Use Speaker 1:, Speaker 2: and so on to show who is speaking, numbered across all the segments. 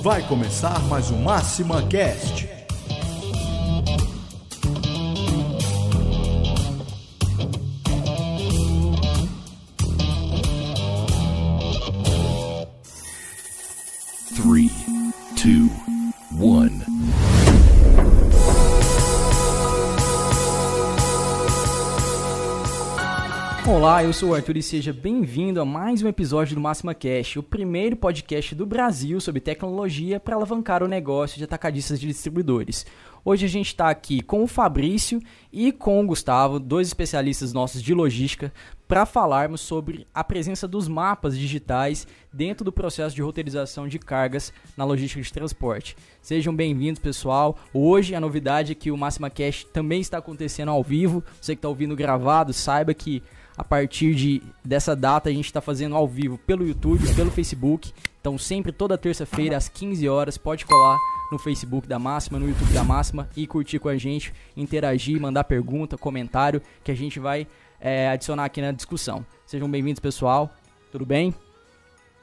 Speaker 1: Vai começar mais um Máxima Cast.
Speaker 2: Olá, eu sou o Arthur e seja bem-vindo a mais um episódio do Máxima Cash, o primeiro podcast do Brasil sobre tecnologia para alavancar o negócio de atacadistas de distribuidores. Hoje a gente está aqui com o Fabrício e com o Gustavo, dois especialistas nossos de logística, para falarmos sobre a presença dos mapas digitais dentro do processo de roteirização de cargas na logística de transporte. Sejam bem-vindos, pessoal. Hoje a novidade é que o Máxima Cash também está acontecendo ao vivo. Você que está ouvindo gravado, saiba que a partir de, dessa data a gente está fazendo ao vivo pelo YouTube, pelo Facebook. Então sempre toda terça-feira às 15 horas pode colar no Facebook da Máxima, no YouTube da Máxima e curtir com a gente, interagir, mandar pergunta, comentário que a gente vai é, adicionar aqui na discussão. Sejam bem-vindos, pessoal. Tudo bem?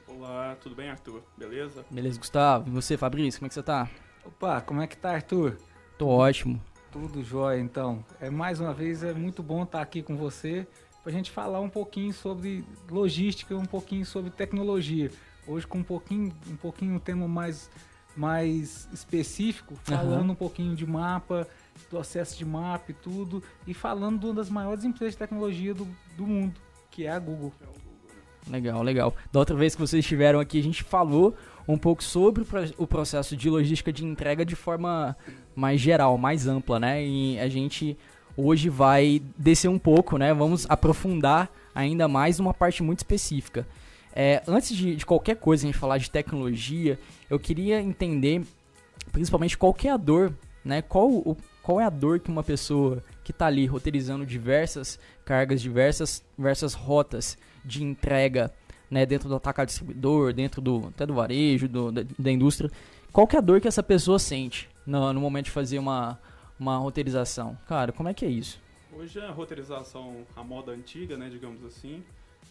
Speaker 3: Olá, tudo bem, Arthur? Beleza?
Speaker 2: Beleza, Gustavo? E você, Fabrício, como é que você tá?
Speaker 4: Opa, como é que tá, Arthur?
Speaker 2: Tô ótimo.
Speaker 4: Tudo jóia, então. É mais uma vez é muito bom estar aqui com você para a gente falar um pouquinho sobre logística, um pouquinho sobre tecnologia. Hoje com um pouquinho, um pouquinho um tema mais mais específico, falando
Speaker 2: Aham.
Speaker 4: um pouquinho de mapa, do acesso de mapa e tudo, e falando de uma das maiores empresas de tecnologia do, do mundo, que é a Google.
Speaker 2: Legal, legal. Da outra vez que vocês estiveram aqui, a gente falou um pouco sobre o processo de logística de entrega de forma mais geral, mais ampla, né? E a gente hoje vai descer um pouco, né? Vamos aprofundar ainda mais numa parte muito específica. É, antes de, de qualquer coisa, a gente falar de tecnologia, eu queria entender, principalmente, qual é a dor, né? Qual, o, qual é a dor que uma pessoa que está ali roteirizando diversas cargas, diversas, diversas rotas de entrega, né, dentro do atacado distribuidor, dentro do até do varejo, do, da, da indústria, qual é a dor que essa pessoa sente no, no momento de fazer uma, uma roteirização? Cara, como é que é isso?
Speaker 3: Hoje a roteirização, a moda antiga, né, digamos assim,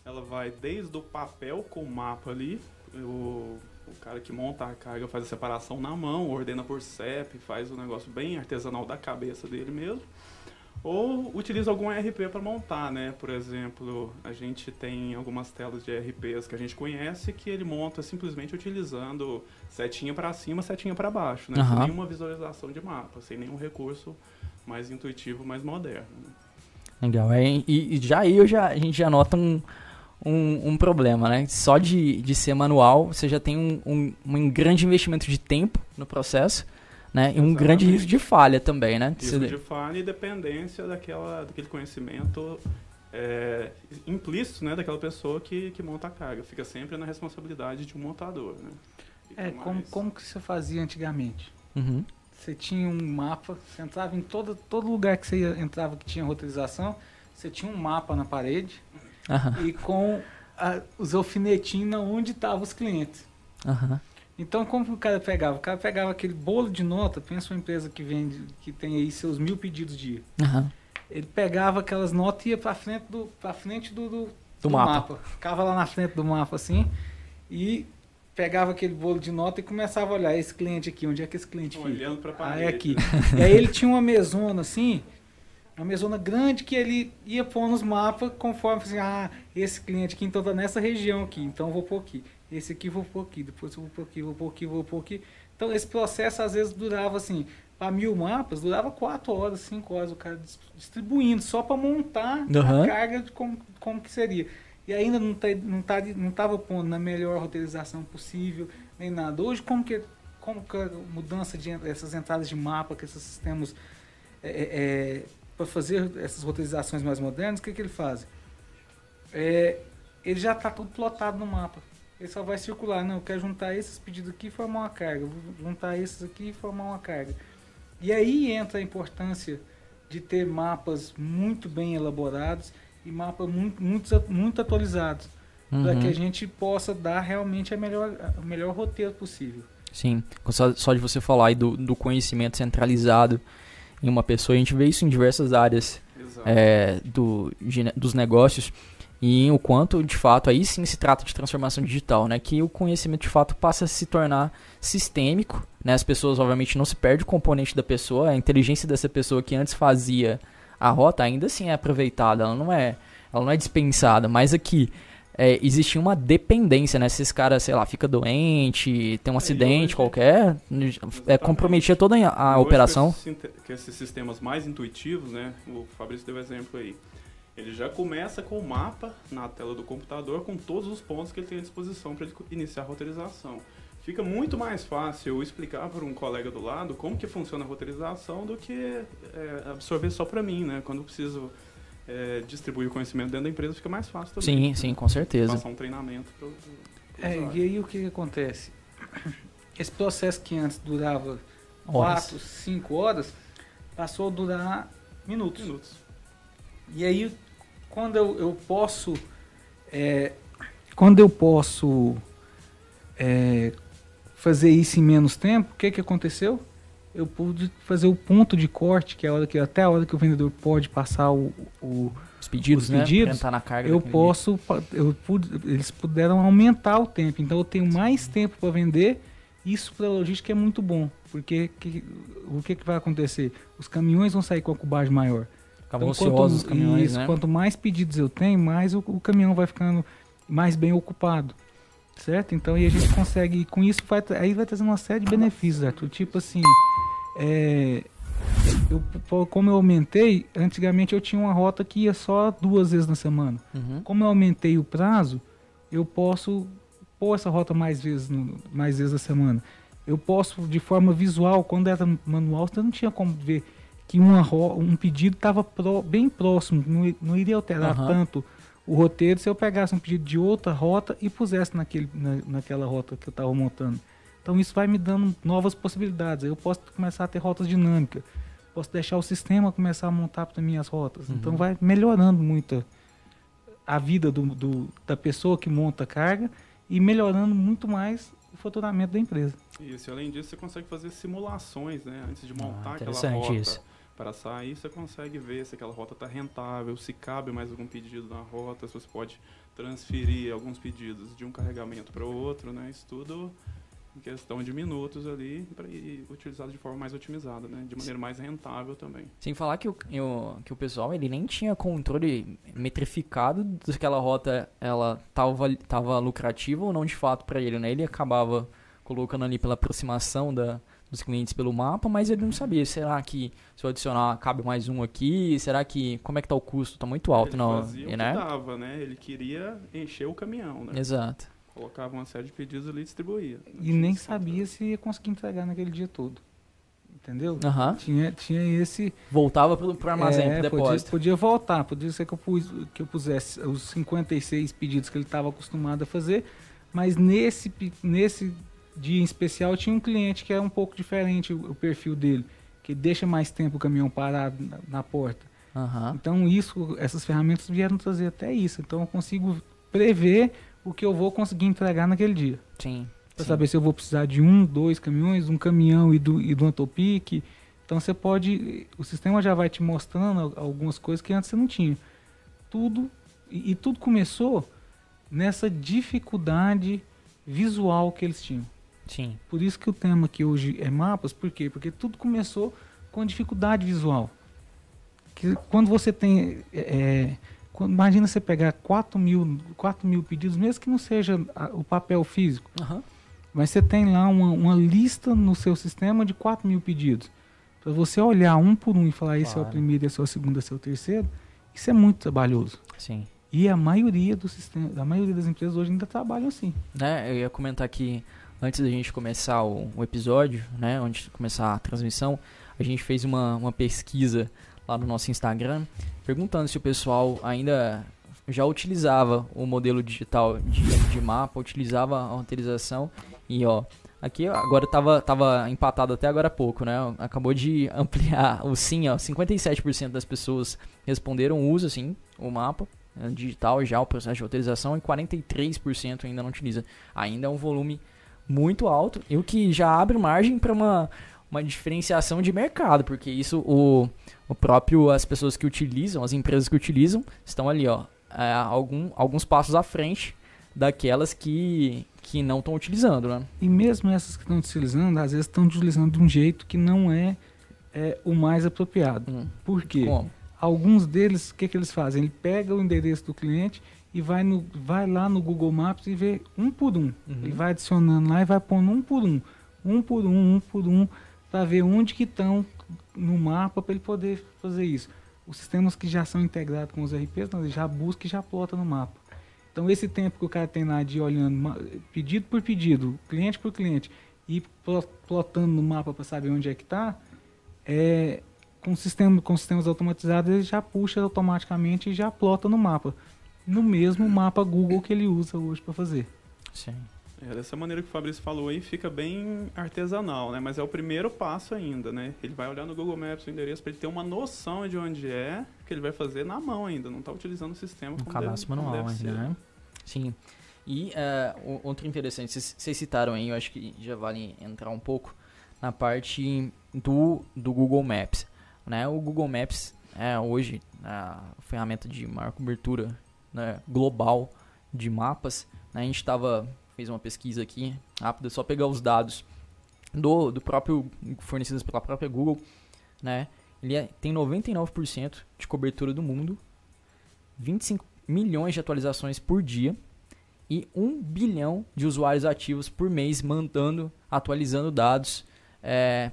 Speaker 3: ela vai desde o papel com o mapa ali, o, o cara que monta a carga faz a separação na mão, ordena por CEP, faz o negócio bem artesanal da cabeça dele mesmo, ou utiliza algum ERP para montar, né? Por exemplo, a gente tem algumas telas de ERPs que a gente conhece que ele monta simplesmente utilizando setinha para cima, setinha para baixo, né?
Speaker 2: Aham.
Speaker 3: Sem nenhuma visualização de mapa, sem nenhum recurso mais intuitivo, mais moderno. né?
Speaker 2: Legal. É, e, e já aí eu já, a gente já nota um, um, um problema, né? Só de, de ser manual, você já tem um, um, um grande investimento de tempo no processo, né? E um
Speaker 3: Exatamente.
Speaker 2: grande risco de falha também, né?
Speaker 3: Risco de falha e dependência daquela, daquele conhecimento é, implícito né, daquela pessoa que, que monta a carga. Fica sempre na responsabilidade de um montador. Né? Fica
Speaker 4: É, como,
Speaker 3: mais-
Speaker 4: como que você fazia antigamente?
Speaker 2: Uhum.
Speaker 4: Você tinha um mapa, você entrava em todo, todo lugar que você ia- entrava que tinha roteirização, você tinha um mapa na parede
Speaker 2: Aham.
Speaker 4: e com a- os alfinetinhos onde estavam os clientes.
Speaker 2: Aham.
Speaker 4: Então, como que o cara pegava? O cara pegava aquele bolo de nota, pensa uma empresa que vende, que tem aí seus mil pedidos dia.
Speaker 2: Aham.
Speaker 4: Ele pegava aquelas notas e ia pra frente do, pra frente do, do,
Speaker 2: Do mapa.
Speaker 4: Ficava lá na frente do mapa assim e pegava aquele bolo de nota e começava a olhar esse cliente aqui, onde é que esse cliente fica?
Speaker 3: Olhando pra
Speaker 4: Ah,
Speaker 3: parede.
Speaker 4: é aqui. e aí ele tinha uma mesona assim, uma mesona grande que ele ia pôr nos mapas conforme assim, ah, esse cliente aqui então tá nessa região aqui, então eu vou pôr aqui. Esse aqui vou pôr aqui, depois eu vou pôr aqui, vou pôr aqui, vou pôr aqui. Então esse processo às vezes durava assim, para mil mapas, durava quatro horas, cinco horas o cara dis- distribuindo só para montar
Speaker 2: Aham.
Speaker 4: a carga de como, como que seria. E ainda não tá, não tá, não tava pondo na melhor roteirização possível, nem nada. Hoje como que como que a mudança de essas entradas de mapa, que esses sistemas para fazer essas roteirizações mais modernas, o que, que ele faz? É, ele já está tudo plotado no mapa. Ele só vai circular. Não, eu quero juntar esses pedidos aqui e formar uma carga. Vou juntar esses aqui e formar uma carga. E aí entra a importância de ter mapas muito bem elaborados e mapas muito, muito, muito atualizados. Para
Speaker 2: Uhum.
Speaker 4: que a gente possa dar realmente a melhor, o melhor roteiro possível.
Speaker 2: Sim, só, só de você falar aí do, do conhecimento centralizado em uma pessoa, a gente vê isso em diversas áreas é, do, de dos negócios. E o quanto de fato aí sim se trata de transformação digital, né? Que o conhecimento de fato passa a se tornar sistêmico, né? As pessoas obviamente não se perde o componente da pessoa, a inteligência dessa pessoa que antes fazia a rota ainda assim é aproveitada, ela não é, ela não é dispensada, mas aqui é, existe uma dependência, né? Se esse cara, sei lá, fica doente, tem um
Speaker 3: É,
Speaker 2: acidente
Speaker 3: hoje-
Speaker 2: qualquer, é, comprometia toda a
Speaker 3: Hoje,
Speaker 2: operação.
Speaker 3: Com esses, com esses sistemas mais intuitivos, né? O Fabrício deu exemplo aí. Ele já começa com o mapa na tela do computador com todos os pontos que ele tem à disposição para iniciar a roteirização. Fica muito mais fácil eu explicar para um colega do lado como que funciona a roteirização do que é, absorver só para mim, né? Quando eu preciso é, distribuir o conhecimento dentro da empresa, fica mais fácil também.
Speaker 2: Sim, sim, com certeza.
Speaker 3: Passar um treinamento para
Speaker 4: É, e aí o que, que acontece? Esse processo que antes durava
Speaker 2: Horas.
Speaker 4: 4, 5 horas, passou a durar minutos.
Speaker 3: minutos.
Speaker 4: E aí, quando eu, eu posso. é, quando eu posso é, fazer isso em menos tempo, o que, que aconteceu? Eu pude fazer o ponto de corte, que é a hora que até a hora que o vendedor pode passar o, o
Speaker 2: Os pedidos,
Speaker 4: Os
Speaker 2: né?
Speaker 4: pedidos,
Speaker 2: entrar na carga
Speaker 4: eu posso, eu pude, eles puderam aumentar o tempo, então eu tenho mais tempo para vender. Isso para a logística é muito bom, porque que- o que, que vai acontecer? Os caminhões vão sair com a cubagem maior.
Speaker 2: Ficavam
Speaker 4: Então,
Speaker 2: ociosos os
Speaker 4: quanto,
Speaker 2: caminhões,
Speaker 4: isso,
Speaker 2: né?
Speaker 4: quanto mais pedidos eu tenho, mais o, o caminhão vai ficando mais bem ocupado. Certo? Então aí a gente consegue, com isso, vai, aí vai trazer uma série de benefícios, Arthur. Tipo assim, é, eu, como eu aumentei, antigamente eu tinha uma rota que ia só duas vezes na semana.
Speaker 2: Uhum.
Speaker 4: Como eu aumentei o prazo, eu posso pôr essa rota mais vezes, no- mais vezes na semana. Eu posso, de forma visual, quando era manual, você não tinha como ver que uma um pedido estava bem próximo, não, não iria alterar
Speaker 2: Aham.
Speaker 4: tanto o roteiro se eu pegasse um pedido de outra rota e pusesse naquele, na, naquela rota que eu estava montando. Então isso vai me dando novas possibilidades. Eu posso começar a ter rotas dinâmicas. Posso deixar o sistema começar a montar para minhas rotas. Então
Speaker 2: Uhum.
Speaker 4: vai melhorando muito a vida do, do- da pessoa que monta a carga e melhorando muito mais o faturamento da empresa.
Speaker 3: Isso, e além disso, você consegue fazer simulações, né? Antes de
Speaker 2: Ah,
Speaker 3: montar aquela
Speaker 2: interessante
Speaker 3: rota.
Speaker 2: isso.
Speaker 3: Para sair, você consegue ver se aquela rota está rentável, se cabe mais algum pedido na rota, se você pode transferir alguns pedidos de um carregamento para o outro, né? Isso tudo em questão de minutos ali e utilizado de forma mais otimizada, né? De maneira mais rentável também.
Speaker 2: Sem falar que o, que o pessoal ele nem tinha controle metrificado se aquela rota ela tava, tava lucrativa ou não de fato para ele, né? Ele acabava colocando ali pela aproximação da, dos clientes pelo mapa, mas ele não sabia. Será que se eu adicionar cabe mais um aqui? Será que como é que tá o custo? Tá muito alto,
Speaker 3: Ele
Speaker 2: não,
Speaker 3: fazia o
Speaker 2: né?
Speaker 3: que dava, né? Ele queria encher o caminhão, né?
Speaker 2: Exato.
Speaker 3: Colocava uma série de pedidos ali e distribuía.
Speaker 4: E nem sabia se ia conseguir entregar naquele dia todo. Entendeu?
Speaker 2: Aham.
Speaker 4: Tinha, tinha esse.
Speaker 2: Voltava pro, pro armazém,
Speaker 4: é,
Speaker 2: pro
Speaker 4: podia,
Speaker 2: depósito.
Speaker 4: podia voltar, podia ser que eu, pus, que eu pusesse os 56 pedidos que ele estava acostumado a fazer, mas nesse, nesse dia em especial tinha um cliente que é um pouco diferente o, o perfil dele, que deixa mais tempo o caminhão parado na, na porta.
Speaker 2: Aham.
Speaker 4: Então isso, essas ferramentas vieram trazer até isso. Então eu consigo prever o que eu vou conseguir entregar naquele dia.
Speaker 2: Sim.
Speaker 4: Para saber se eu vou precisar de um, dois caminhões, um caminhão e do, e do Antopic. Então você pode. O sistema já vai te mostrando al- algumas coisas que antes você não tinha. Tudo. E, e tudo começou nessa dificuldade visual que eles tinham.
Speaker 2: Sim.
Speaker 4: Por isso que o tema aqui hoje é mapas, por quê? Porque tudo começou com dificuldade visual. Que quando você tem. é, é, quando- imagina você pegar 4 mil, 4 mil pedidos, mesmo que não seja a- o papel físico.
Speaker 2: Aham.
Speaker 4: Mas você tem lá uma, uma lista no seu sistema de 4 mil pedidos. Para você olhar um por um e falar esse é o
Speaker 2: Claro.
Speaker 4: primeiro, esse é o segundo, esse é o terceiro, isso é muito trabalhoso.
Speaker 2: Sim.
Speaker 4: E a maioria do sistema, a maioria das empresas hoje ainda trabalham assim.
Speaker 2: né, eu ia comentar que antes da gente começar o, o episódio, né, antes de começar a transmissão, a gente fez uma, uma pesquisa lá no nosso Instagram, perguntando se o pessoal ainda já utilizava o modelo digital de, de mapa, utilizava a roteirização e ó, aqui agora tava, tava empatado até agora há pouco, né, acabou de ampliar o sim, ó, 57% das pessoas responderam usa sim o mapa, né, digital já o processo de roteirização e 43% ainda não utiliza. Ainda é um volume muito alto e o que já abre margem para uma, uma diferenciação de mercado, porque isso o, o próprio as pessoas que utilizam, as empresas que utilizam estão ali, ó, é, algum, alguns passos à frente daquelas que, que não estão utilizando, né?
Speaker 4: E mesmo essas que estão utilizando, às vezes estão utilizando de um jeito que não é, é o mais apropriado.
Speaker 2: Hum.
Speaker 4: Por quê?
Speaker 2: Como?
Speaker 4: Alguns deles, o que, que eles fazem? Ele pega o endereço do cliente e vai, no, vai lá no Google Maps e vê um por um.
Speaker 2: Uhum.
Speaker 4: Ele vai adicionando lá e vai pondo um por um, um por um, um por um, para ver onde que estão no mapa para ele poder fazer isso. Os sistemas que já são integrados com os RPs, não, ele já busca e já plota no mapa. Então esse tempo que o cara tem lá de ir olhando pedido por pedido, cliente por cliente, e plo- plotando no mapa para saber onde é que está, é, com, sistema, com sistemas automatizados ele já puxa automaticamente e já plota no mapa. No mesmo mapa Google que ele usa hoje para fazer.
Speaker 2: Sim.
Speaker 3: É, dessa maneira que o Fabrício falou aí, fica bem artesanal, né? Mas é o primeiro passo ainda, né? Ele vai olhar no Google Maps o endereço para ele ter uma noção de onde é, que ele vai fazer na mão ainda, não está utilizando o sistema
Speaker 2: Um
Speaker 3: como
Speaker 2: cadastro
Speaker 3: deve, como
Speaker 2: manual
Speaker 3: deve
Speaker 2: ainda,
Speaker 3: ser.
Speaker 2: né? Sim. E o- outro interessante, vocês- vocês citaram aí, eu acho que já vale entrar um pouco na parte do, do Google Maps. Né? O Google Maps é hoje a ferramenta de maior cobertura né, global de mapas. né? A gente estava fez uma pesquisa aqui rápida, só pegar os dados do, do próprio fornecidos pela própria Google, né? Ele é- tem 99% de cobertura do mundo, 25 milhões de atualizações por dia e 1 bilhão de usuários ativos por mês mandando, atualizando dados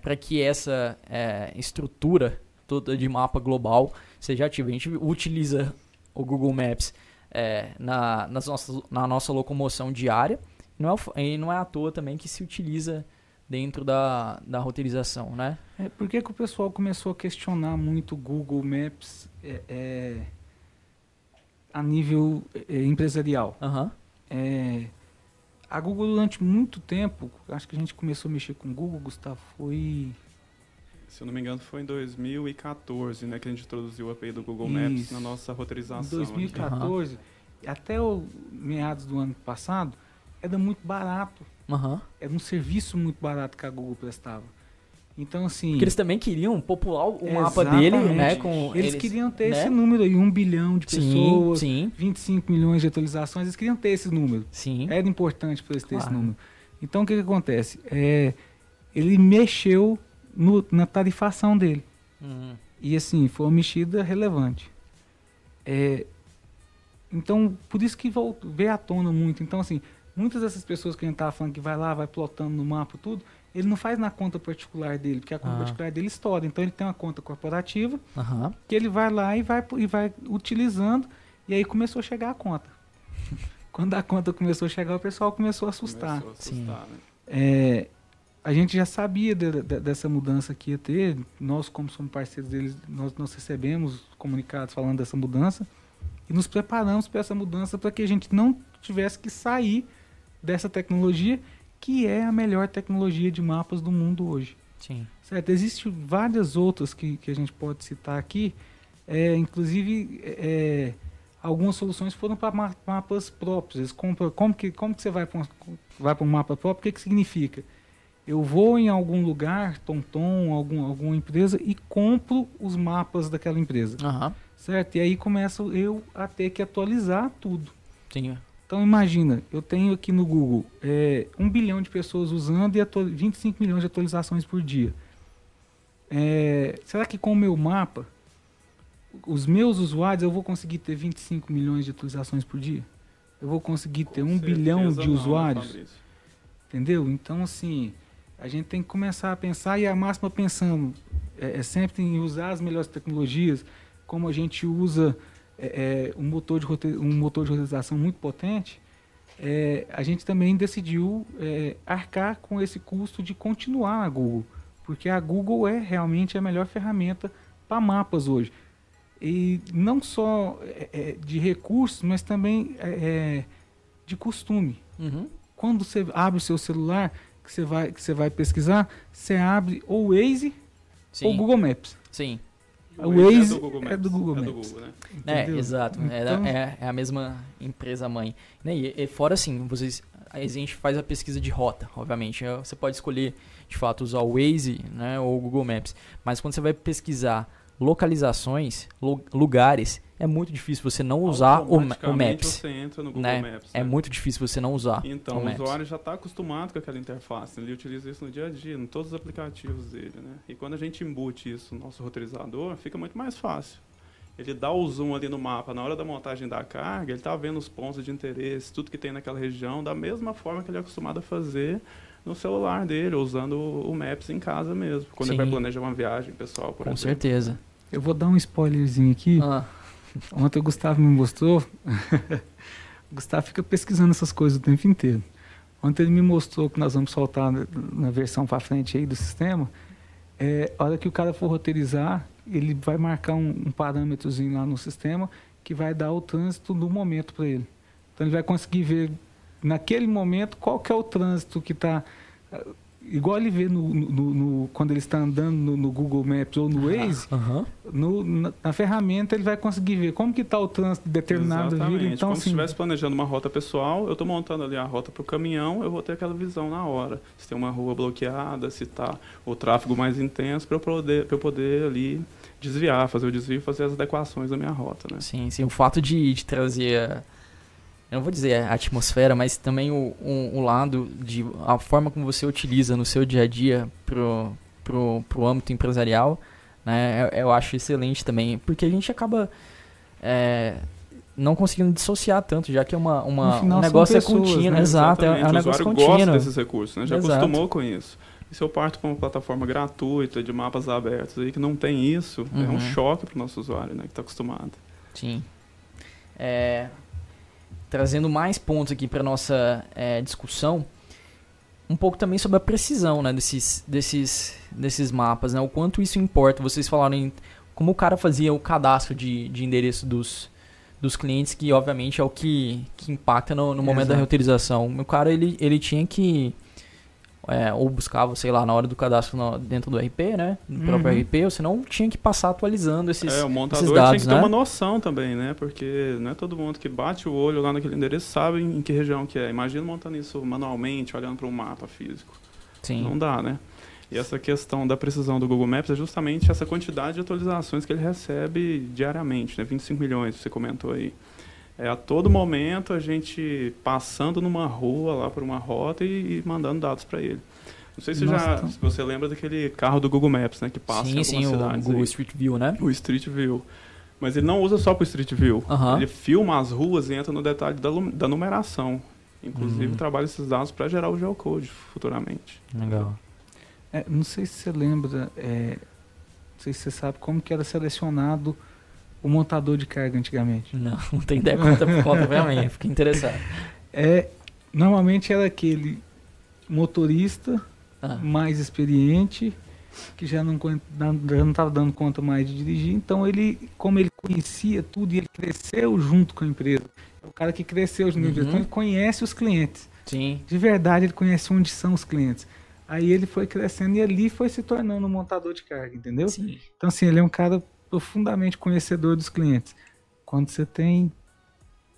Speaker 2: para que essa é, estrutura toda de mapa global seja ativa. A gente utiliza o Google Maps é, na, nas nossas, na nossa locomoção diária não é, e não é à toa também que se utiliza dentro da, da roteirização, né?
Speaker 4: É, por que, que o pessoal começou a questionar muito o Google Maps é, é, a nível é, empresarial? É, a Google durante muito tempo, acho que a gente começou a mexer com o Google, Gustavo, foi
Speaker 3: Se eu não me engano, foi em 2014, né, que a gente introduziu o API do Google Maps
Speaker 4: Isso.
Speaker 3: na nossa
Speaker 4: em
Speaker 3: roteirização.
Speaker 4: 2014, até o meados do ano passado, era muito barato.
Speaker 2: Aham.
Speaker 4: Era um serviço muito barato que a Google prestava. Então, assim,
Speaker 2: Porque eles também queriam popular o mapa dele,
Speaker 4: Exatamente.
Speaker 2: né? Com
Speaker 4: eles, queriam ter
Speaker 2: né?
Speaker 4: esse número aí, um bilhão de
Speaker 2: Sim,
Speaker 4: pessoas,
Speaker 2: sim,
Speaker 4: 25 milhões de atualizações, eles queriam ter esse número.
Speaker 2: sim.
Speaker 4: Era importante para eles ter esse número. Então o que, que acontece? É, ele mexeu no- na tarifação dele.
Speaker 2: Uhum.
Speaker 4: E assim, foi uma mexida relevante. É, então, por isso que volta, veio à tona muito. Então, assim, muitas dessas pessoas que a gente estava falando que vai lá, vai plotando no mapa tudo, ele não faz na conta particular dele, porque a conta
Speaker 2: Ah.
Speaker 4: particular dele estoura. Então ele tem uma conta corporativa
Speaker 2: Aham.
Speaker 4: que ele vai lá e vai, e vai utilizando, e aí começou a chegar a conta. Quando a conta começou a chegar, o pessoal começou a assustar.
Speaker 3: Começou a assustar, né?
Speaker 4: É, a gente já sabia de- de- dessa mudança que ia ter, nós como somos parceiros deles, nós, nós recebemos comunicados falando dessa mudança e nos preparamos para essa mudança para que a gente não tivesse que sair dessa tecnologia que é a melhor tecnologia de mapas do mundo hoje.
Speaker 2: Sim.
Speaker 4: Certo, existem várias outras que, que a gente pode citar aqui, é, inclusive é, algumas soluções foram para ma- mapas próprios. Eles compram, como, que, como que você vai para um, vai para um mapa próprio? O que, que significa? Eu vou em algum lugar, Tonton, algum, alguma empresa, e compro os mapas daquela empresa.
Speaker 2: Aham.
Speaker 4: Certo? E aí começo eu a ter que atualizar tudo.
Speaker 2: Sim.
Speaker 4: Então imagina, eu tenho aqui no Google é, 1 bilhão de pessoas usando e atu- 25 milhões de atualizações por dia. É, será que com o meu mapa, os meus usuários, eu vou conseguir ter 25 milhões de atualizações por dia? Eu vou conseguir ter
Speaker 3: Com
Speaker 4: 1 bilhão de
Speaker 3: não,
Speaker 4: usuários?
Speaker 3: Fabrício?
Speaker 4: Entendeu? Então, assim, a gente tem que começar a pensar, e a máxima pensando é, é sempre em usar as melhores tecnologias, como a gente usa é, é, um, motor de rote- um motor de roteirização muito potente, é, a gente também decidiu é, arcar com esse custo de continuar na Google, porque a Google é realmente a melhor ferramenta para mapas hoje. E não só é, é, de recursos, mas também é, de costume
Speaker 2: Uhum.
Speaker 4: quando você abre o seu celular, que você vai, que você vai pesquisar, você abre ou o Waze
Speaker 2: Sim.
Speaker 4: ou o Google Maps.
Speaker 2: Sim.
Speaker 4: O Waze
Speaker 3: é do Google
Speaker 4: é
Speaker 3: Maps.
Speaker 4: do Google
Speaker 3: é do
Speaker 4: Maps.
Speaker 3: Google, né?
Speaker 2: É, exato. É
Speaker 4: Então-
Speaker 2: É, é a mesma empresa mãe. Né, E, e fora assim, vocês, a gente faz a pesquisa de rota, obviamente. Você pode escolher, de fato, usar o Waze né, ou o Google Maps. Mas quando você vai pesquisar localizações, lu- lugares, é muito difícil você não usar o, o Maps.
Speaker 3: você entra no Google
Speaker 2: Né?
Speaker 3: Maps.
Speaker 2: É
Speaker 3: né?
Speaker 2: muito difícil você não usar
Speaker 3: Então,
Speaker 2: o
Speaker 3: o
Speaker 2: Maps.
Speaker 3: usuário já está acostumado com aquela interface, ele utiliza isso no dia a dia, em todos os aplicativos dele, né? E quando a gente embute isso no nosso roteirizador, fica muito mais fácil. Ele dá o zoom ali no mapa, na hora da montagem da carga, ele está vendo os pontos de interesse, tudo que tem naquela região, da mesma forma que ele é acostumado a fazer no celular dele, usando o Maps em casa mesmo, quando ele vai
Speaker 2: Sim.
Speaker 3: planejar uma viagem pessoal, por
Speaker 2: Com
Speaker 3: exemplo.
Speaker 2: certeza.
Speaker 4: Eu vou dar um spoilerzinho aqui.
Speaker 2: Ah,
Speaker 4: Ontem o Gustavo me mostrou. o Gustavo fica pesquisando essas coisas o tempo inteiro. Ontem ele me mostrou que nós vamos soltar na, na versão para frente aí do sistema. É, a hora que o cara for roteirizar, ele vai marcar um, um parâmetrozinho lá no sistema que vai dar o trânsito do momento para ele. Então ele vai conseguir ver naquele momento qual que é o trânsito que está igual ele vê no, no- no- no- quando ele está andando no, no Google Maps ou no Waze,
Speaker 2: aham.
Speaker 4: no- na, na ferramenta ele vai conseguir ver como que está o trânsito de determinada
Speaker 3: Exatamente.
Speaker 4: vila. Então,
Speaker 3: Como se
Speaker 4: assim,
Speaker 3: estivesse planejando uma rota pessoal, eu estou montando ali a rota para o caminhão, eu vou ter aquela visão na hora. Se tem uma rua bloqueada, se está o tráfego mais intenso, para eu, poder- pra eu poder ali desviar, fazer o desvio e fazer as adequações da minha rota. Né?
Speaker 2: Sim, sim. O fato de, de trazer, eu não vou dizer a atmosfera, mas também o, o, o lado de a forma como você utiliza no seu dia a dia pro, pro, pro âmbito empresarial, né? Eu, eu acho excelente também, porque a gente acaba é, não conseguindo dissociar tanto, já que é uma, uma
Speaker 4: final
Speaker 2: um negócio é
Speaker 4: pessoas,
Speaker 2: contínuo,
Speaker 4: né?
Speaker 2: exato, é, é um
Speaker 3: Exatamente. o
Speaker 2: negócio
Speaker 3: usuário gosta
Speaker 2: contínuo.
Speaker 3: desses recursos, né? já
Speaker 2: Exato.
Speaker 3: acostumou com isso. E se eu parto para uma plataforma gratuita, de mapas abertos, aí que não tem isso, é
Speaker 2: Uhum.
Speaker 3: um choque para o nosso usuário, né? que está acostumado.
Speaker 2: Sim. É, trazendo mais pontos aqui para nossa é, discussão, um pouco também sobre a precisão né, desses, desses, desses mapas, né, o quanto isso importa. Vocês falaram em como o cara fazia o cadastro de, de endereço dos, dos clientes, que obviamente é o que, que impacta no, no momento da
Speaker 4: Exato.
Speaker 2: reutilização. O cara ele, ele tinha que é, ou buscava, sei lá, na hora do cadastro no- dentro do RP, né? No próprio
Speaker 4: Uhum.
Speaker 2: RP, ou senão tinha que passar atualizando esses,
Speaker 3: É, o montador
Speaker 2: esses dados,
Speaker 3: tem que ter
Speaker 2: né?
Speaker 3: uma noção também, né? Porque não é todo mundo que bate o olho lá naquele endereço sabe em que região que é. Imagina montando isso manualmente, olhando para um mapa físico.
Speaker 2: Sim.
Speaker 3: Não dá, né? E essa questão da precisão do Google Maps é justamente essa quantidade de atualizações que ele recebe diariamente, né? 25 milhões, você comentou aí. É, a todo momento a gente passando numa rua lá por uma rota e, e mandando dados para ele. Não sei se,
Speaker 4: Nossa,
Speaker 3: já,
Speaker 4: então-
Speaker 3: se você lembra daquele carro do Google Maps, né? Que passa em
Speaker 2: sim,
Speaker 3: algumas
Speaker 2: sim, o
Speaker 3: cidades
Speaker 2: Google
Speaker 3: aí.
Speaker 2: Street View, né?
Speaker 3: O Street View. Mas ele não usa só para o Street View.
Speaker 2: Aham.
Speaker 3: Ele filma as ruas e entra no detalhe da, da numeração. Inclusive,
Speaker 2: Hum.
Speaker 3: trabalha esses dados para gerar o geocode futuramente.
Speaker 2: Legal.
Speaker 4: é, não sei se você lembra, é, não sei se você sabe como que era selecionado o montador de carga antigamente.
Speaker 2: Não, não tem ideia. Conta, conta pra mim, fiquei interessado.
Speaker 4: É, normalmente era aquele motorista
Speaker 2: Ah,
Speaker 4: mais experiente que já não estava dando conta mais de dirigir, então ele, como ele conhecia tudo e ele cresceu junto com a empresa, é o cara que cresceu junto empresa,
Speaker 2: Uhum.
Speaker 4: então ele conhece os clientes.
Speaker 2: sim,
Speaker 4: De verdade, ele conhece onde são os clientes. Aí ele foi crescendo e ali foi se tornando um montador de carga, entendeu?
Speaker 2: sim.
Speaker 4: Então, assim, ele é um cara profundamente conhecedor dos clientes. Quando você tem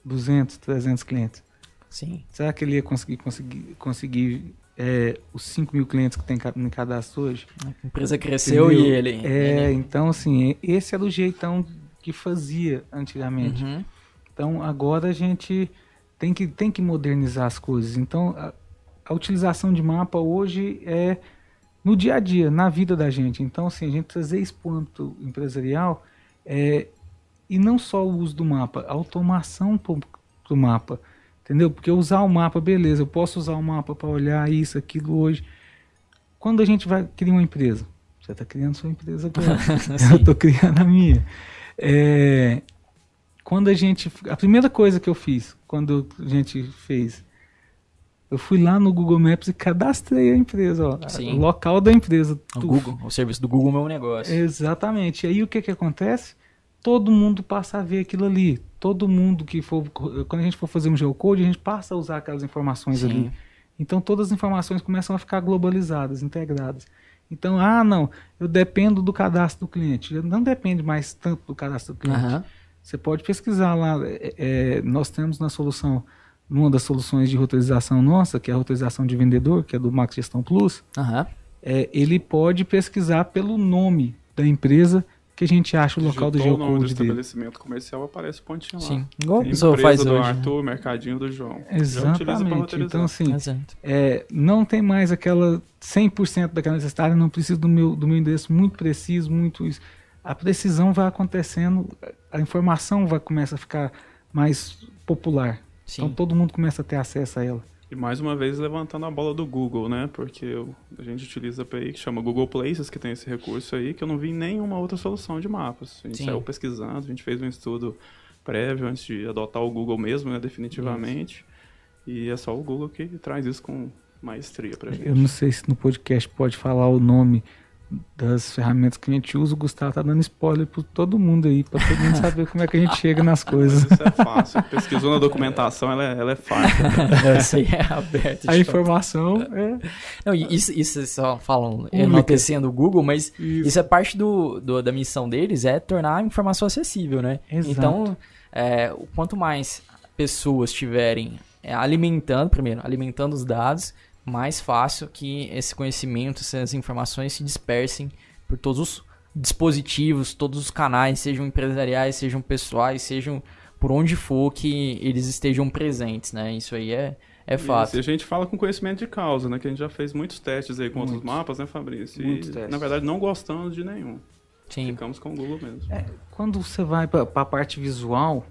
Speaker 4: 200, 300 clientes,
Speaker 2: Sim.
Speaker 4: será que ele ia conseguir, conseguir, conseguir é, os 5 mil clientes que tem no cadastro hoje?
Speaker 2: A empresa cresceu
Speaker 4: Entendeu?
Speaker 2: e ele.
Speaker 4: É,
Speaker 2: ele-
Speaker 4: então, assim, esse era o jeitão que fazia antigamente.
Speaker 2: Uhum.
Speaker 4: Então, agora a gente tem que, tem que modernizar as coisas. Então, a, a utilização de mapa hoje é no dia a dia, na vida da gente. Então, assim, a gente trazer esse ponto empresarial é, e não só o uso do mapa, a automação do mapa. Entendeu? Porque usar o mapa, beleza, eu posso usar o mapa para olhar isso, aquilo hoje. Quando a gente vai criar uma empresa, você está criando sua empresa agora. eu estou criando a minha. É, quando a gente. A primeira coisa que eu fiz, quando a gente fez, eu fui lá no Google Maps e cadastrei a empresa, ó,
Speaker 2: Sim.
Speaker 4: o local da empresa.
Speaker 2: O
Speaker 4: Tu-
Speaker 2: Google, o serviço do Google é meu negócio.
Speaker 4: Exatamente. E aí o que que acontece? Todo mundo passa a ver aquilo ali. Todo mundo que for. Quando a gente for fazer um geocode, a gente passa a usar aquelas informações
Speaker 2: Sim.
Speaker 4: ali. Então todas as informações começam a ficar globalizadas, integradas. Então, ah, não, eu dependo do cadastro do cliente. Não depende mais tanto do cadastro do cliente.
Speaker 2: Aham.
Speaker 4: Você pode pesquisar lá. é, é, nós temos na solução, numa das soluções de roteirização nossa, que é a roteirização de vendedor, que é do Max Gestão Plus,
Speaker 2: Aham.
Speaker 4: é, ele pode pesquisar pelo nome da empresa que a gente acha o local do
Speaker 3: Digitou o nome do
Speaker 4: geocode dele.
Speaker 3: estabelecimento comercial, aparece o pontinho lá.
Speaker 2: Sim. Igual
Speaker 3: empresa
Speaker 2: faz
Speaker 3: do
Speaker 2: hoje. né?
Speaker 3: Arthur, mercadinho do João.
Speaker 4: Exatamente. Então, assim, é, não tem mais aquela 100% daquela necessidade, não preciso do meu, do meu endereço muito preciso, muito isso. A precisão vai acontecendo, a informação vai começar a ficar mais popular. Então
Speaker 2: Sim.
Speaker 4: todo mundo começa a ter acesso a ela.
Speaker 3: E mais uma vez levantando a bola do Google, né? Porque a gente utiliza a API que chama Google Places, que tem esse recurso aí, que eu não vi nenhuma outra solução de mapas. A gente
Speaker 2: Sim.
Speaker 3: saiu pesquisando, a gente fez um estudo prévio antes de adotar o Google mesmo, né? Definitivamente. E é só o Google que traz isso com maestria pra gente.
Speaker 4: Eu não sei se no podcast pode falar o nome das ferramentas que a gente usa. O Gustavo tá dando spoiler para todo mundo aí, para todo mundo saber como é que a gente chega nas
Speaker 3: Mas
Speaker 4: coisas.
Speaker 3: isso é fácil. Pesquisou na documentação, ela é, ela é fácil.
Speaker 2: Isso aí é aberto.
Speaker 4: A
Speaker 2: de
Speaker 4: informação é
Speaker 2: Não, isso, isso vocês só falam
Speaker 4: Pública.
Speaker 2: enaltecendo o Google, mas
Speaker 4: Isso.
Speaker 2: isso, é parte do, do- da missão deles, é tornar a informação acessível, né?
Speaker 4: Exato.
Speaker 2: Então, é, o quanto mais pessoas tiverem é, alimentando, primeiro, alimentando os dados, mais fácil que esse conhecimento, essas informações se dispersem por todos os dispositivos, todos os canais, sejam empresariais, sejam pessoais, sejam por onde for que eles estejam presentes, né? Isso aí é, é fato.
Speaker 3: Isso, e a gente fala com conhecimento de causa, né? Que a gente já fez muitos testes aí com outros
Speaker 4: Muitos.
Speaker 3: mapas, né, Fabrício?
Speaker 4: Muitos
Speaker 3: e,
Speaker 4: testes.
Speaker 3: na verdade, não gostamos de nenhum.
Speaker 2: Sim.
Speaker 3: Ficamos com o Google mesmo.
Speaker 4: quando você vai para a parte visual,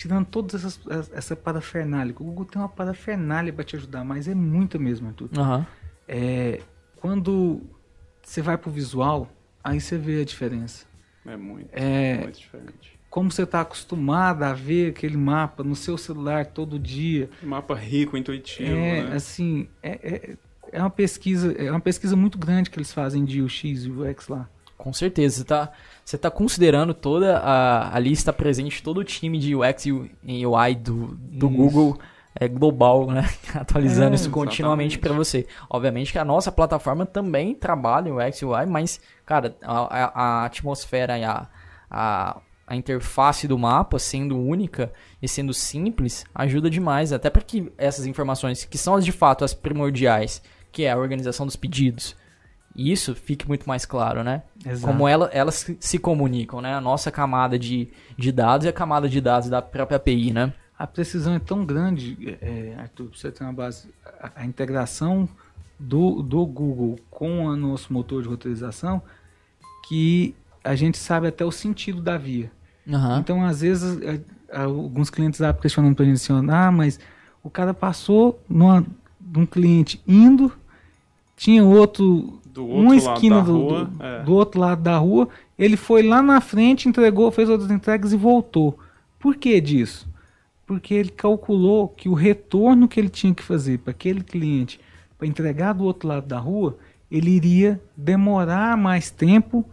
Speaker 4: tirando todas essas essa parafernália, o Google tem uma parafernália para te ajudar, mas é muita mesmo, Arthur.
Speaker 2: Aham.
Speaker 4: É, quando você vai pro visual, aí você vê a diferença.
Speaker 3: É muito,
Speaker 4: É,
Speaker 3: muito diferente.
Speaker 4: como você está acostumado a ver aquele mapa no seu celular todo dia,
Speaker 3: Mapa rico, intuitivo,
Speaker 4: é
Speaker 3: né?
Speaker 4: assim, é, é, é uma pesquisa, é uma pesquisa muito grande que eles fazem de UX e UX lá.
Speaker 2: Com certeza, você tá, você tá considerando toda a, ali está presente todo o time de UX e UI do, do
Speaker 4: Isso.
Speaker 2: Google é, global, né? Atualizando
Speaker 4: É,
Speaker 2: isso continuamente para você. Obviamente que a nossa plataforma também trabalha em UX e UI, mas, cara, a, a- a atmosfera e a, a, a interface do mapa sendo única e sendo simples ajuda demais, até para que essas informações, que são as de fato as primordiais, que é a organização dos pedidos, isso fique muito mais claro, né?
Speaker 4: Exato.
Speaker 2: como ela, elas se- comunicam, né? A nossa camada de, de dados e a camada de dados da própria API, né?
Speaker 4: A precisão é tão grande, é, Arthur, você ter uma base, a, a integração do, do Google com o nosso motor de roteirização, que a gente sabe até o sentido da via.
Speaker 2: Aham.
Speaker 4: Então, às vezes, é, alguns clientes estavam questionando pra gente assim, ah, mas o cara passou numa, de um cliente indo, tinha outro,
Speaker 3: Do
Speaker 4: uma
Speaker 3: outro lado
Speaker 4: esquina
Speaker 3: da
Speaker 4: do,
Speaker 3: rua,
Speaker 4: do,
Speaker 3: é.
Speaker 4: do outro lado da rua, ele foi lá na frente, entregou, fez outras entregas e voltou. Por que disso? Porque ele calculou que o retorno que ele tinha que fazer para aquele cliente para entregar do outro lado da rua, ele iria demorar mais tempo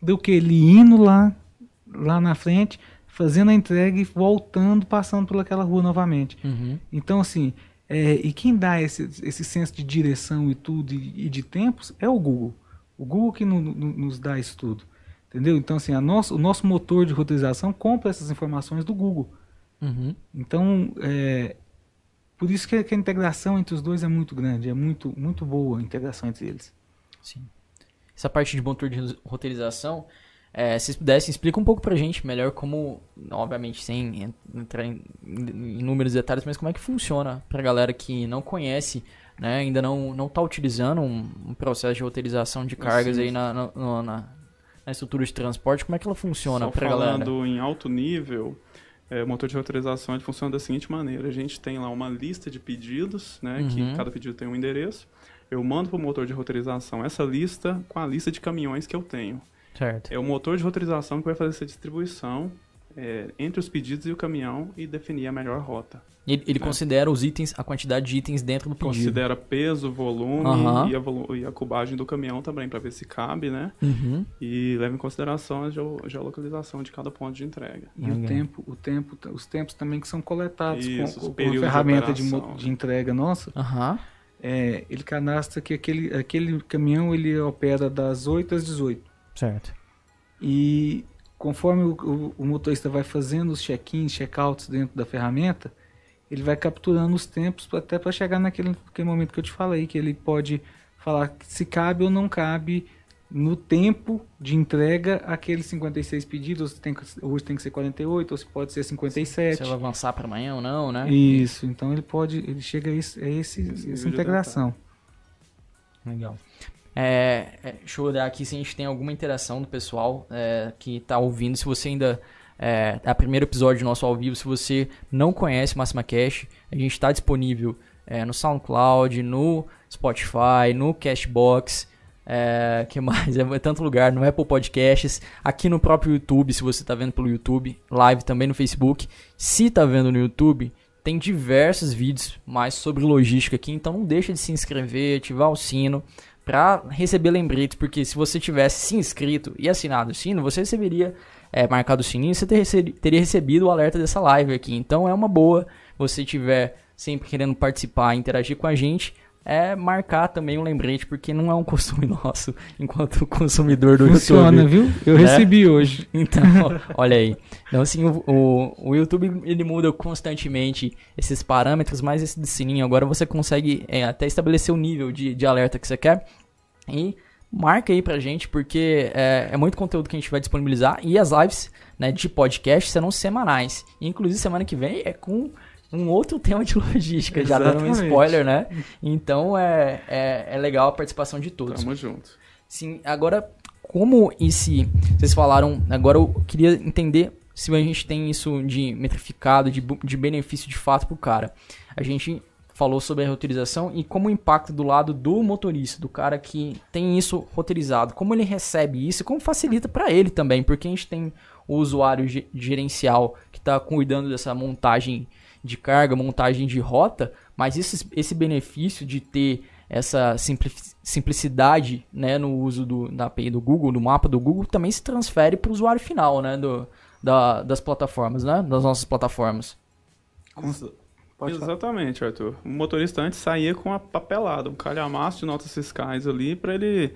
Speaker 4: do que ele indo lá, lá na frente, fazendo a entrega e voltando, passando por aquela rua novamente.
Speaker 2: Uhum.
Speaker 4: Então, assim, é, e quem dá esse, esse senso de direção e tudo, e, e de tempos, é o Google. O Google que no- no- nos dá isso tudo. Entendeu? Então, assim, a nosso, o nosso motor de roteirização compra essas informações do Google.
Speaker 2: Uhum.
Speaker 4: Então, é, por isso que, a- que a integração entre os dois é muito grande, é muito, muito boa a integração entre eles.
Speaker 2: Sim. Essa parte de motor de roteirização, é, se vocês pudessem, explica um pouco pra gente melhor como, obviamente, sem en- entrar em, inúmeros detalhes, mas como é que funciona pra galera que não conhece, né, ainda não, não tá utilizando um, um processo de roteirização de cargas
Speaker 3: Sim.
Speaker 2: aí na, na, na- na estrutura de transporte, como é que ela funciona
Speaker 3: Só
Speaker 2: pra galera?
Speaker 3: falando em alto nível, é, o motor de roteirização ele funciona da seguinte maneira: a gente tem lá uma lista de pedidos, né,
Speaker 2: Uhum.
Speaker 3: que cada pedido tem um endereço. Eu mando para o motor de roteirização essa lista com a lista de caminhões que eu tenho.
Speaker 2: Certo.
Speaker 3: É o motor de roteirização que vai fazer essa distribuição é, entre os pedidos e o caminhão e definir a melhor rota.
Speaker 2: Ele, ele
Speaker 3: É.
Speaker 2: considera os itens, a quantidade de itens dentro do pedido.
Speaker 3: Considera peso, volume e, a volu- e a cubagem do caminhão também, para ver se cabe, né?
Speaker 2: Uhum.
Speaker 3: E leva em consideração a geo- geolocalização de cada ponto de entrega.
Speaker 4: E o tempo, o tempo, os tempos também que são coletados
Speaker 3: Isso,
Speaker 4: com- com, a
Speaker 3: de
Speaker 4: ferramenta de,
Speaker 3: operação.
Speaker 4: de entrega nossa. É, ele cadastra que aquele, aquele caminhão ele opera das 8 às 18.
Speaker 2: Certo.
Speaker 4: E conforme o, o- o motorista vai fazendo os check-ins, check-outs dentro da ferramenta, ele vai capturando os tempos até para chegar naquele, naquele momento que eu te falei, que ele pode falar se cabe ou não cabe no tempo de entrega aqueles 56 pedidos, tem que- hoje tem que ser 48, ou se pode ser
Speaker 2: Se
Speaker 4: 57.
Speaker 2: vai avançar para amanhã ou não, né?
Speaker 4: Isso, então ele pode, ele chega a, esse, a esse- essa
Speaker 3: de
Speaker 4: integração.
Speaker 2: Legal. É, é, deixa eu olhar aqui se a gente tem alguma interação do pessoal é, que está ouvindo. Se você ainda. É, é o primeiro episódio do nosso ao vivo. Se você não conhece Máxima Cash, a gente está disponível é, no SoundCloud, no Spotify, no Cashbox. É, que mais? É tanto lugar, no Apple Podcasts, aqui no próprio YouTube, se você está vendo pelo YouTube, live também no Facebook. Se está vendo no YouTube, tem diversos vídeos mais sobre logística aqui, então não deixa de se inscrever, ativar o sino para receber lembretes, porque se você tivesse se inscrito e assinado o sino, você receberia é, marcado o sininho, você ter teria recebido o alerta dessa live aqui. Então é uma boa, você tiver sempre querendo participar, interagir com a gente, é marcar também um lembrete, porque não é um costume nosso enquanto consumidor do
Speaker 4: Funciona,
Speaker 2: YouTube.
Speaker 4: viu? Eu
Speaker 2: Né?
Speaker 4: recebi hoje.
Speaker 2: Então, olha aí. Então, assim, o, o, o YouTube ele muda constantemente esses parâmetros, mas esse de sininho agora você consegue é, até estabelecer o nível de, de alerta que você quer. E marca aí pra gente, porque é, é muito conteúdo que a gente vai disponibilizar. E as lives né, de podcast serão semanais. Inclusive, semana que vem é com um outro tema de logística, já dando um
Speaker 4: Exatamente.
Speaker 2: spoiler, né? Então é, é, é legal a participação de todos.
Speaker 3: Tamo junto.
Speaker 2: Sim, agora, como esse. Vocês falaram. Agora eu queria entender se a gente tem isso de metrificado, de, de benefício de fato pro cara. A gente falou sobre a roteirização e como o impacto do lado do motorista, do cara que tem isso roteirizado, como ele recebe isso como facilita para ele também, porque a gente tem o usuário ge- gerencial que está cuidando dessa montagem de carga, montagem de rota, mas esse, esse benefício de ter essa simpli- simplicidade né, no uso do, da API do Google, do mapa do Google, também se transfere para o usuário final né, do, da- das plataformas, né, das nossas plataformas.
Speaker 4: Pode falar.
Speaker 3: Exatamente, Arthur. O motorista antes saía com a papelada, um calhamaço de notas fiscais ali para ele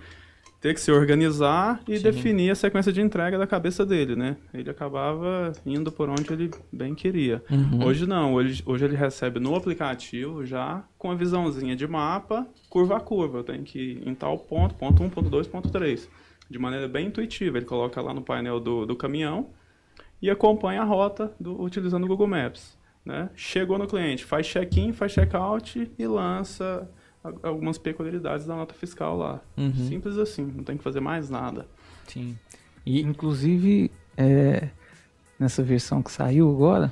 Speaker 3: ter que se organizar e
Speaker 2: Sim.
Speaker 3: definir a sequência de entrega da cabeça dele, né? Ele acabava indo por onde ele bem queria.
Speaker 2: Uhum.
Speaker 3: Hoje não, hoje, hoje ele recebe no aplicativo já com a visãozinha de mapa, curva a curva. Eu tenho que ir em tal ponto, ponto 1, ponto 2, ponto 3. De maneira bem intuitiva. Ele coloca lá no painel do, do caminhão e acompanha a rota do- utilizando o Google Maps. Né? Chegou no cliente, faz check-in, faz check-out e lança algumas peculiaridades da nota fiscal lá.
Speaker 2: Uhum.
Speaker 3: Simples assim, não tem que fazer mais nada.
Speaker 2: Sim. E,
Speaker 4: Inclusive, é, nessa versão que saiu agora,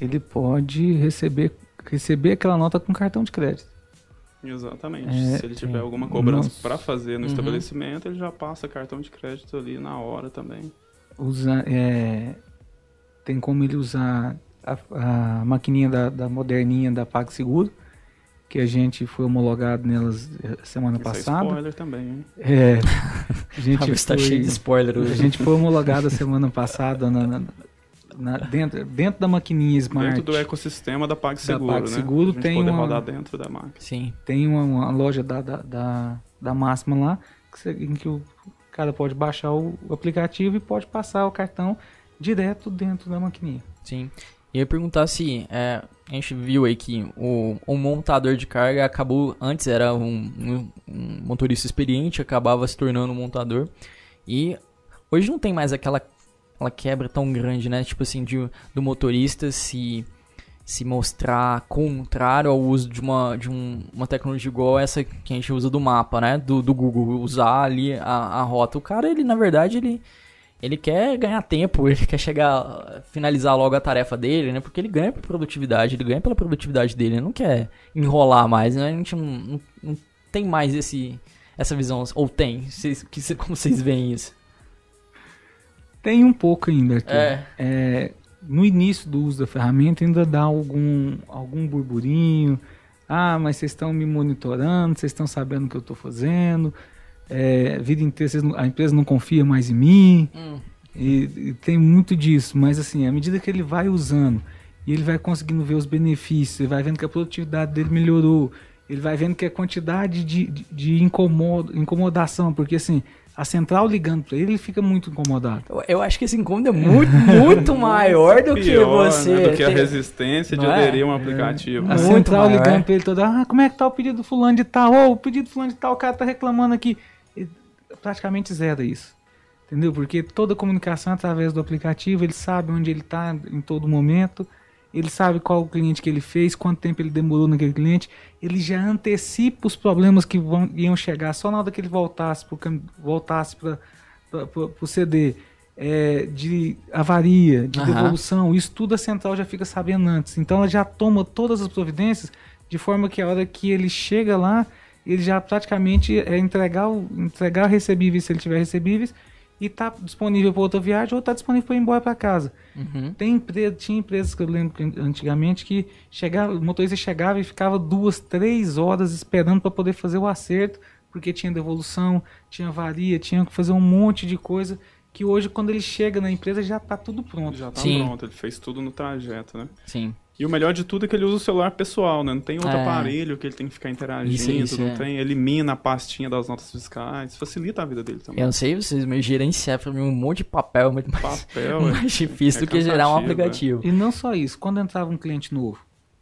Speaker 4: ele pode receber, receber aquela nota com cartão de crédito.
Speaker 3: Exatamente.
Speaker 4: É,
Speaker 3: Se ele tiver alguma cobrança para fazer no
Speaker 2: Uhum.
Speaker 3: estabelecimento, ele já passa cartão de crédito ali na hora também.
Speaker 4: Usa, é, tem como ele usar a, a maquininha da, da moderninha da PagSeguro, que a gente foi homologado nelas eh, semana
Speaker 3: Isso é
Speaker 4: passada.
Speaker 3: spoiler também, hein?
Speaker 4: É, a
Speaker 2: a
Speaker 4: gente
Speaker 2: está
Speaker 4: foi-
Speaker 2: cheio de spoiler
Speaker 4: A
Speaker 2: hoje.
Speaker 4: gente foi homologado a semana passada na, na- na- dentro, dentro da maquininha Smart.
Speaker 3: Dentro do ecossistema da PagSeguro,
Speaker 4: Da PagSeguro
Speaker 3: né? A gente
Speaker 4: tem
Speaker 3: poder
Speaker 4: uma-
Speaker 3: rodar dentro da máquina.
Speaker 2: Sim.
Speaker 4: Tem uma, uma loja da, da, da, da Máxima lá que você- em que o cara pode baixar o, o aplicativo e pode passar o cartão direto dentro da maquininha.
Speaker 2: Sim. Eu ia perguntar se é, a gente viu aí que o, o montador de carga acabou, antes era um, um- um motorista experiente, acabava se tornando um montador. E hoje não tem mais aquela, aquela quebra tão grande, né? Tipo assim, de, do motorista se, se mostrar contrário ao uso de, uma, de um- uma tecnologia igual essa que a gente usa do mapa, né? Do, do Google, usar ali a, a rota. O cara, ele, na verdade, ele ele quer ganhar tempo, ele quer chegar, finalizar logo a tarefa dele, né? Porque ele ganha por produtividade, ele ganha pela produtividade dele, ele não quer enrolar mais, né? A gente não, não, não tem mais esse, essa visão, ou tem? Vocês, que, como vocês veem isso?
Speaker 4: Tem um pouco ainda aqui.
Speaker 2: É.
Speaker 4: É, no início do uso da ferramenta ainda dá algum, algum burburinho. Ah, mas vocês estão me monitorando, vocês estão sabendo o que eu estou fazendo. É, a vida inteira vocês a empresa não confia mais em mim.
Speaker 2: Hum.
Speaker 4: E, e tem muito disso, mas assim, à medida que ele vai usando e ele vai conseguindo ver os benefícios, ele vai vendo que a produtividade dele melhorou, ele vai vendo que a quantidade de, de, de incomodo, incomodação, porque assim, a central ligando para ele, ele fica muito incomodado.
Speaker 2: Eu, acho que esse incômodo é muito, muito maior do que
Speaker 3: Pior,
Speaker 2: você.
Speaker 3: né, do que a resistência de
Speaker 2: é?
Speaker 3: aderir a um aplicativo.
Speaker 4: A
Speaker 2: Muito
Speaker 4: central
Speaker 2: maior.
Speaker 4: ligando para ele toda, ah, como é que tá o pedido do fulano de tal? Ô, o pedido do fulano de tal, o cara tá reclamando aqui. Praticamente zero isso. Entendeu? Porque toda comunicação é através do aplicativo, ele sabe onde ele está em todo momento, ele sabe qual o cliente que ele fez, quanto tempo ele demorou naquele cliente, ele já antecipa os problemas que vão, iam chegar só na hora que ele voltasse para voltasse o CD. É, de avaria, de
Speaker 2: Aham.
Speaker 4: devolução, isso tudo a central já fica sabendo antes. Então ela já toma todas as providências de forma que a hora que ele chega lá, ele já praticamente é entregar, entregar recebíveis se ele tiver recebíveis e tá disponível para outra viagem ou tá disponível para ir embora para casa.
Speaker 2: Uhum.
Speaker 4: Tem empresa, tinha empresas que eu lembro que antigamente que chegava, o motorista chegava e ficava duas, três horas esperando para poder fazer o acerto, porque tinha devolução, tinha varia, tinha que fazer um monte de coisa que hoje quando ele chega na empresa já tá tudo pronto.
Speaker 3: Já tá
Speaker 2: Sim.
Speaker 3: pronto, ele fez tudo no trajeto, né?
Speaker 2: Sim.
Speaker 3: E o melhor de tudo é que ele usa o celular pessoal, né? Não tem outro
Speaker 2: É.
Speaker 3: aparelho que ele tem que ficar interagindo,
Speaker 2: Isso, isso,
Speaker 3: não
Speaker 2: é.
Speaker 3: tem, elimina a pastinha das notas fiscais, facilita a vida dele também.
Speaker 2: Eu não sei vocês, mas gerenciar pra mim um monte de papel é muito mais,
Speaker 3: Papel, é-
Speaker 2: mais difícil
Speaker 3: é
Speaker 2: do que gerar um
Speaker 3: cansativo,
Speaker 2: aplicativo.
Speaker 4: E não só isso, quando entrava um cliente novo,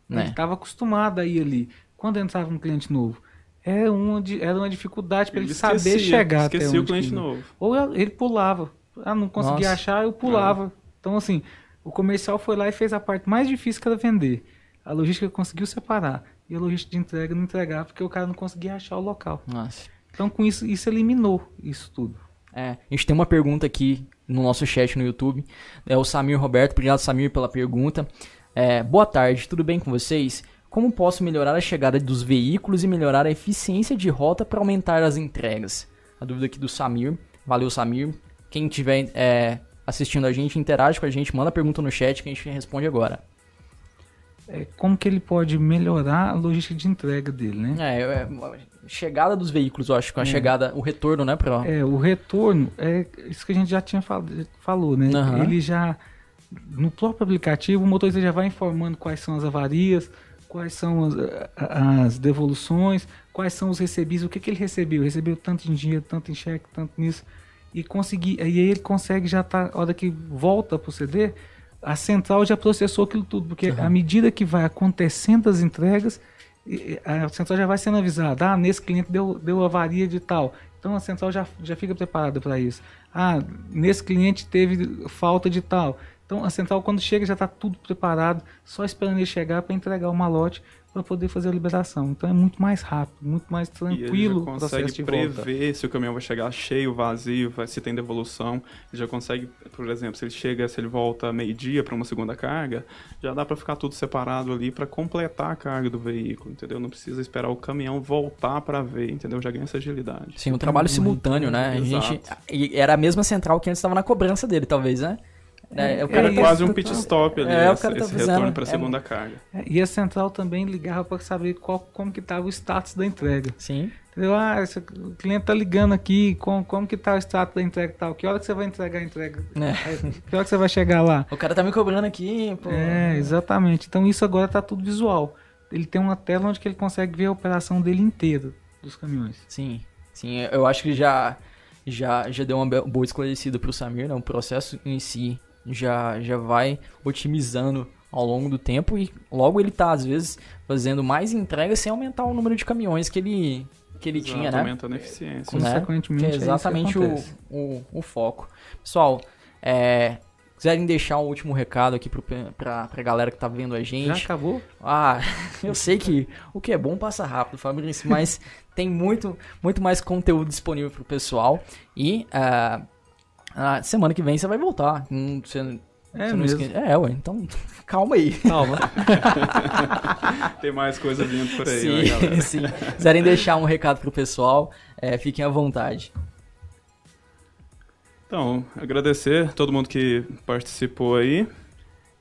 Speaker 2: Né?
Speaker 4: ele estava acostumado a ir ali. Quando entrava um cliente novo, era uma, di- era uma dificuldade para ele, saber
Speaker 3: esquecia,
Speaker 4: chegar até
Speaker 3: esquecia o
Speaker 4: onde
Speaker 3: cliente novo.
Speaker 4: Ou ele pulava. Ah, não conseguia
Speaker 2: Nossa.
Speaker 4: achar, eu pulava. Então, assim, o comercial foi lá e fez a parte mais difícil que era vender. A logística conseguiu separar. E a logística de entrega não entregava porque o cara não conseguia achar o local.
Speaker 2: Nossa.
Speaker 4: Então, com isso, isso eliminou isso tudo.
Speaker 2: É, a gente tem uma pergunta aqui no nosso chat no YouTube. É o Samir Roberto. Obrigado, Samir, pela pergunta. É, boa tarde, tudo bem com vocês? Como posso melhorar a chegada dos veículos e melhorar a eficiência de rota para aumentar as entregas? A dúvida aqui do Samir. Valeu, Samir. Quem estiver é, assistindo a gente, interage com a gente, manda pergunta no chat que a gente responde agora.
Speaker 4: É, como que ele pode melhorar a logística de entrega dele, né?
Speaker 2: É, é, chegada dos veículos, eu acho, com a chegada, o retorno, né, pra...
Speaker 4: É, o retorno é isso que a gente já tinha fal falou, né?
Speaker 2: Aham.
Speaker 4: Ele já no próprio aplicativo o motorista já vai informando quais são as avarias, quais são as, as devoluções, quais são os recebíveis, o que, que ele recebeu, recebeu tanto em dinheiro, tanto em cheque, tanto nisso e conseguir, aí ele consegue já tá, a hora que volta pro CD, a central já processou aquilo tudo, porque à medida que vai acontecendo as entregas, a central já vai sendo avisada, ah, nesse cliente deu, deu avaria de tal. Então a central já, já fica preparada para isso. Ah, nesse cliente teve falta de tal. Então a central quando chega já está tudo preparado, só esperando ele chegar para entregar o malote para poder fazer a liberação. Então é muito mais rápido, muito mais
Speaker 3: E
Speaker 4: tranquilo
Speaker 3: ele já
Speaker 4: processo
Speaker 3: consegue
Speaker 4: de volta.
Speaker 3: prever se o caminhão vai chegar cheio, vazio, vai- se tem devolução. Ele já consegue, por exemplo, se ele chega, se ele volta meio-dia para uma segunda carga, já dá para ficar tudo separado ali para completar a carga do veículo, entendeu? Não precisa esperar o caminhão voltar para ver, entendeu? Já ganha essa agilidade.
Speaker 2: Sim, um trabalho simultâneo, né? A
Speaker 3: Exato.
Speaker 2: gente, e era a mesma central que antes estava na cobrança dele, talvez, né? É, o
Speaker 3: Era
Speaker 4: É,
Speaker 3: quase
Speaker 4: isso,
Speaker 3: um pit
Speaker 4: tá-
Speaker 3: stop ali,
Speaker 2: É, o
Speaker 3: esse,
Speaker 2: tá
Speaker 3: esse
Speaker 2: fazendo-
Speaker 3: retorno para
Speaker 2: é-
Speaker 3: segunda carga.
Speaker 4: É, E a central também ligava para saber qual, como que estava o status da entrega.
Speaker 2: Sim.
Speaker 4: Entendeu? Ah, esse- o cliente tá ligando aqui, como, como que tá o status da entrega e tal? Que hora que você vai entregar a entrega?
Speaker 2: É.
Speaker 4: Que hora que você vai chegar lá?
Speaker 2: O cara tá me cobrando aqui, pô.
Speaker 4: É, exatamente. Então isso agora tá tudo visual. Ele tem uma tela onde que ele consegue ver a operação dele inteira dos caminhões.
Speaker 2: Sim, sim. Eu acho que já, já, já deu uma boa esclarecida pro Samir, né? O processo em si já, já vai otimizando ao longo do tempo e logo ele tá, às vezes, fazendo mais entregas sem aumentar o número de caminhões que ele, que ele
Speaker 3: Exato,
Speaker 2: tinha, né?
Speaker 3: aumentando a eficiência.
Speaker 2: né?
Speaker 4: Consequentemente,
Speaker 2: Que
Speaker 4: é
Speaker 2: é
Speaker 4: isso que
Speaker 2: exatamente o,
Speaker 4: acontece.
Speaker 2: o, o foco. Pessoal, é, quiserem deixar um último recado aqui pro, pra, pra galera que tá vendo a
Speaker 4: Já
Speaker 2: gente.
Speaker 4: acabou?
Speaker 2: Ah, eu sei que o que é bom passa rápido, Fabrício, mas tem muito, muito mais conteúdo disponível pro pessoal. E ah, semana que vem você vai voltar. Hum, Você,
Speaker 4: É
Speaker 2: você
Speaker 4: mesmo.
Speaker 2: É, ué, então calma aí.
Speaker 4: Calma.
Speaker 3: Tem mais coisa vindo por aí,
Speaker 2: Sim,
Speaker 3: né, galera?
Speaker 2: sim. Quiserem deixar um recado pro pessoal, é, fiquem à vontade.
Speaker 3: Então, agradecer todo mundo que participou aí.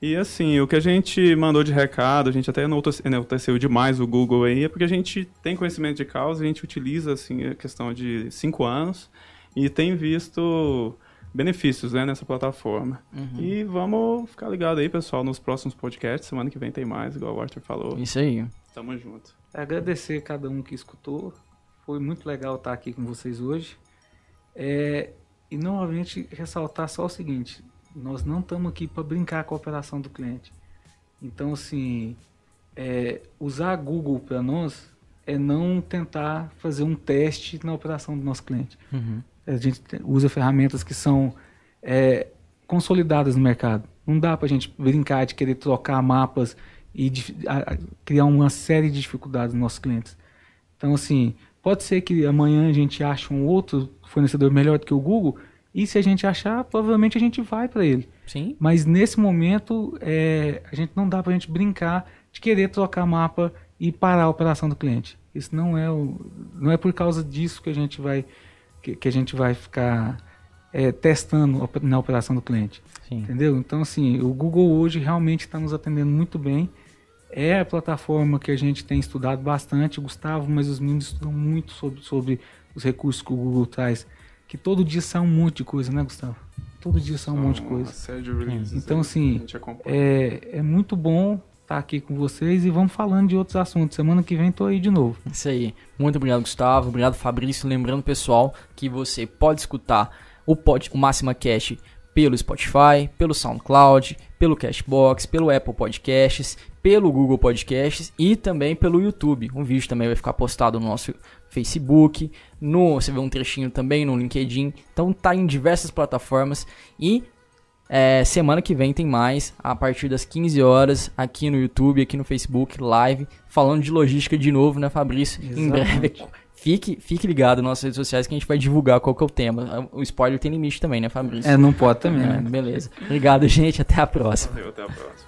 Speaker 3: E assim, o que a gente mandou de recado, a gente até enaltece- enalteceu demais o Google aí, é porque a gente tem conhecimento de causa, a gente utiliza assim a questão de cinco anos e tem visto benefícios né, nessa plataforma.
Speaker 2: Uhum.
Speaker 3: E vamos ficar ligado aí, pessoal, nos próximos podcasts. Semana que vem tem mais, igual o Arthur falou.
Speaker 2: Isso aí.
Speaker 3: Tamo junto.
Speaker 4: Agradecer a cada um que escutou. Foi muito legal estar aqui com vocês hoje. É, e novamente ressaltar só o seguinte: nós não estamos aqui para brincar com a operação do cliente. Então, assim, é, usar a Google para nós é não tentar fazer um teste na operação do nosso cliente.
Speaker 2: Uhum.
Speaker 4: A gente usa ferramentas que são é, consolidadas no mercado. Não dá para a gente brincar de querer trocar mapas e a, a, criar uma série de dificuldades nos nossos clientes. Então, assim, pode ser que amanhã a gente ache um outro fornecedor melhor do que o Google, e se a gente achar, provavelmente a gente vai para ele.
Speaker 2: Sim.
Speaker 4: Mas nesse momento, é, a gente não dá para a gente brincar de querer trocar mapa e parar a operação do cliente. Isso não é o, não é por causa disso que a gente vai que, que a gente vai ficar é, testando na operação do cliente.
Speaker 2: Sim.
Speaker 4: Entendeu? Então assim, o Google hoje realmente está nos atendendo muito bem. É a plataforma que a gente tem estudado bastante, Gustavo, mas os meninos estudam muito sobre, sobre os recursos que o Google traz. Que todo dia sai um monte de coisa, né, Gustavo? Todo dia sai um monte de coisa. Então, assim, é, é muito bom estar tá aqui com vocês e vamos falando de outros assuntos. Semana que vem tô aí de novo.
Speaker 2: Isso aí. Muito obrigado, Gustavo. Obrigado, Fabrício. Lembrando, pessoal, que você pode escutar o, pod, o Máxima Cash pelo Spotify, pelo SoundCloud, pelo Cashbox, pelo Apple Podcasts, pelo Google Podcasts e também pelo YouTube. Um vídeo também vai ficar postado no nosso Facebook, no, você vê um trechinho também no LinkedIn. Então tá em diversas plataformas e é, semana que vem tem mais, a partir das 15 horas, aqui no YouTube, aqui no Facebook, live, falando de logística de novo, né, Fabrício?
Speaker 4: Exatamente.
Speaker 2: Em breve. Fique, fique ligado nas nossas redes sociais que a gente vai divulgar qual que é o tema. O spoiler tem limite também, né, Fabrício?
Speaker 4: É, não pode também.
Speaker 2: É,
Speaker 4: né?
Speaker 2: beleza. Obrigado, gente. Até a próxima.
Speaker 3: Valeu, até a próxima.